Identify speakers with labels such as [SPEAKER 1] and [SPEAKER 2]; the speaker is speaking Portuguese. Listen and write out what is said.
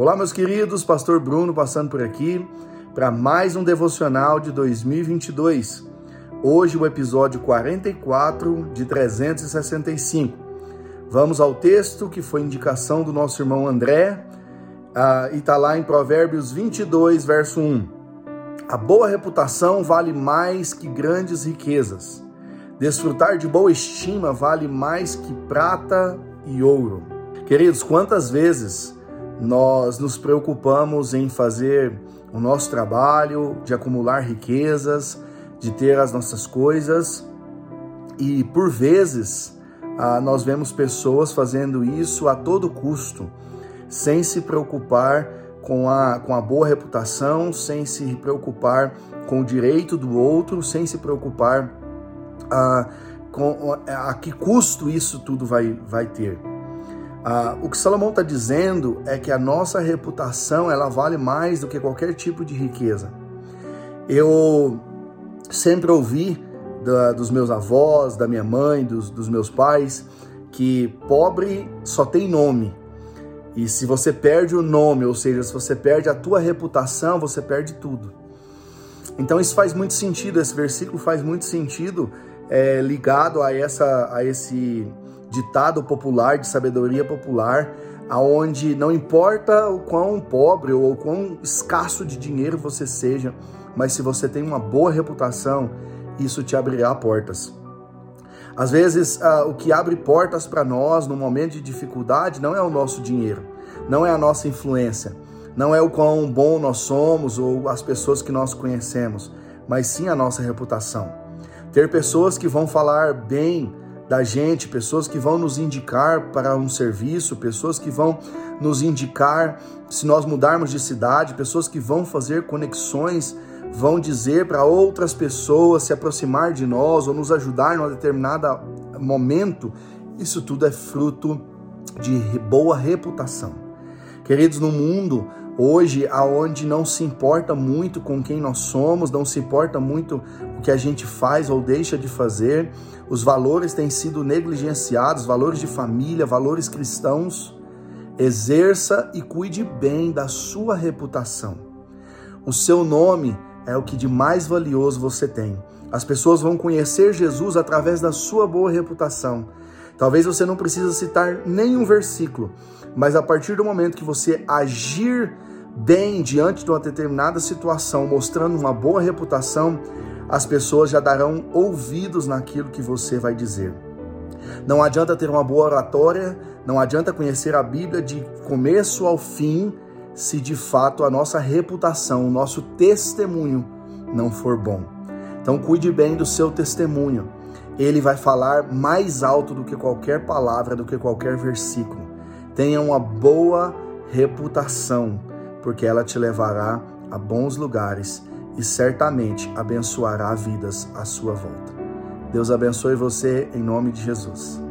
[SPEAKER 1] Olá, meus queridos, Pastor Bruno passando por aqui para mais um devocional de 2022. Hoje, o episódio 44 de 365. Vamos ao texto que foi indicação do nosso irmão André uh, e está lá em Provérbios 22, verso 1. A boa reputação vale mais que grandes riquezas. Desfrutar de boa estima vale mais que prata e ouro. Queridos, quantas vezes nós nos preocupamos em fazer o nosso trabalho, de acumular riquezas, de ter as nossas coisas, e por vezes ah, nós vemos pessoas fazendo isso a todo custo, sem se preocupar com a, com a boa reputação, sem se preocupar com o direito do outro, sem se preocupar ah, com a, que custo isso tudo vai, vai ter. Ah, o que Salomão está dizendo é que a nossa reputação ela vale mais do que qualquer tipo de riqueza. Eu sempre ouvi da, dos meus avós, da minha mãe, dos, dos meus pais, que pobre só tem nome. E se você perde o nome, ou seja, se você perde a tua reputação, você perde tudo. Então isso faz muito sentido, esse versículo faz muito sentido é, ligado a, essa, a esse ditado popular, de sabedoria popular, aonde não importa o quão pobre ou o quão escasso de dinheiro você seja, mas se você tem uma boa reputação, isso te abrirá portas. Às vezes, uh, o que abre portas para nós no momento de dificuldade não é o nosso dinheiro, não é a nossa influência, não é o quão bom nós somos ou as pessoas que nós conhecemos, mas sim a nossa reputação. Ter pessoas que vão falar bem da gente, pessoas que vão nos indicar para um serviço, pessoas que vão nos indicar se nós mudarmos de cidade, pessoas que vão fazer conexões, vão dizer para outras pessoas se aproximar de nós ou nos ajudar em um determinado momento. Isso tudo é fruto de boa reputação. Queridos, no mundo hoje aonde não se importa muito com quem nós somos, não se importa muito o que a gente faz ou deixa de fazer, os valores têm sido negligenciados, valores de família, valores cristãos. Exerça e cuide bem da sua reputação. O seu nome é o que de mais valioso você tem. As pessoas vão conhecer Jesus através da sua boa reputação. Talvez você não precise citar nenhum versículo, mas a partir do momento que você agir bem diante de uma determinada situação, mostrando uma boa reputação, as pessoas já darão ouvidos naquilo que você vai dizer. Não adianta ter uma boa oratória, não adianta conhecer a Bíblia de começo ao fim, se de fato a nossa reputação, o nosso testemunho não for bom. Então cuide bem do seu testemunho. Ele vai falar mais alto do que qualquer palavra, do que qualquer versículo. Tenha uma boa reputação porque ela te levará a bons lugares e certamente abençoará vidas à sua volta. Deus abençoe você em nome de Jesus.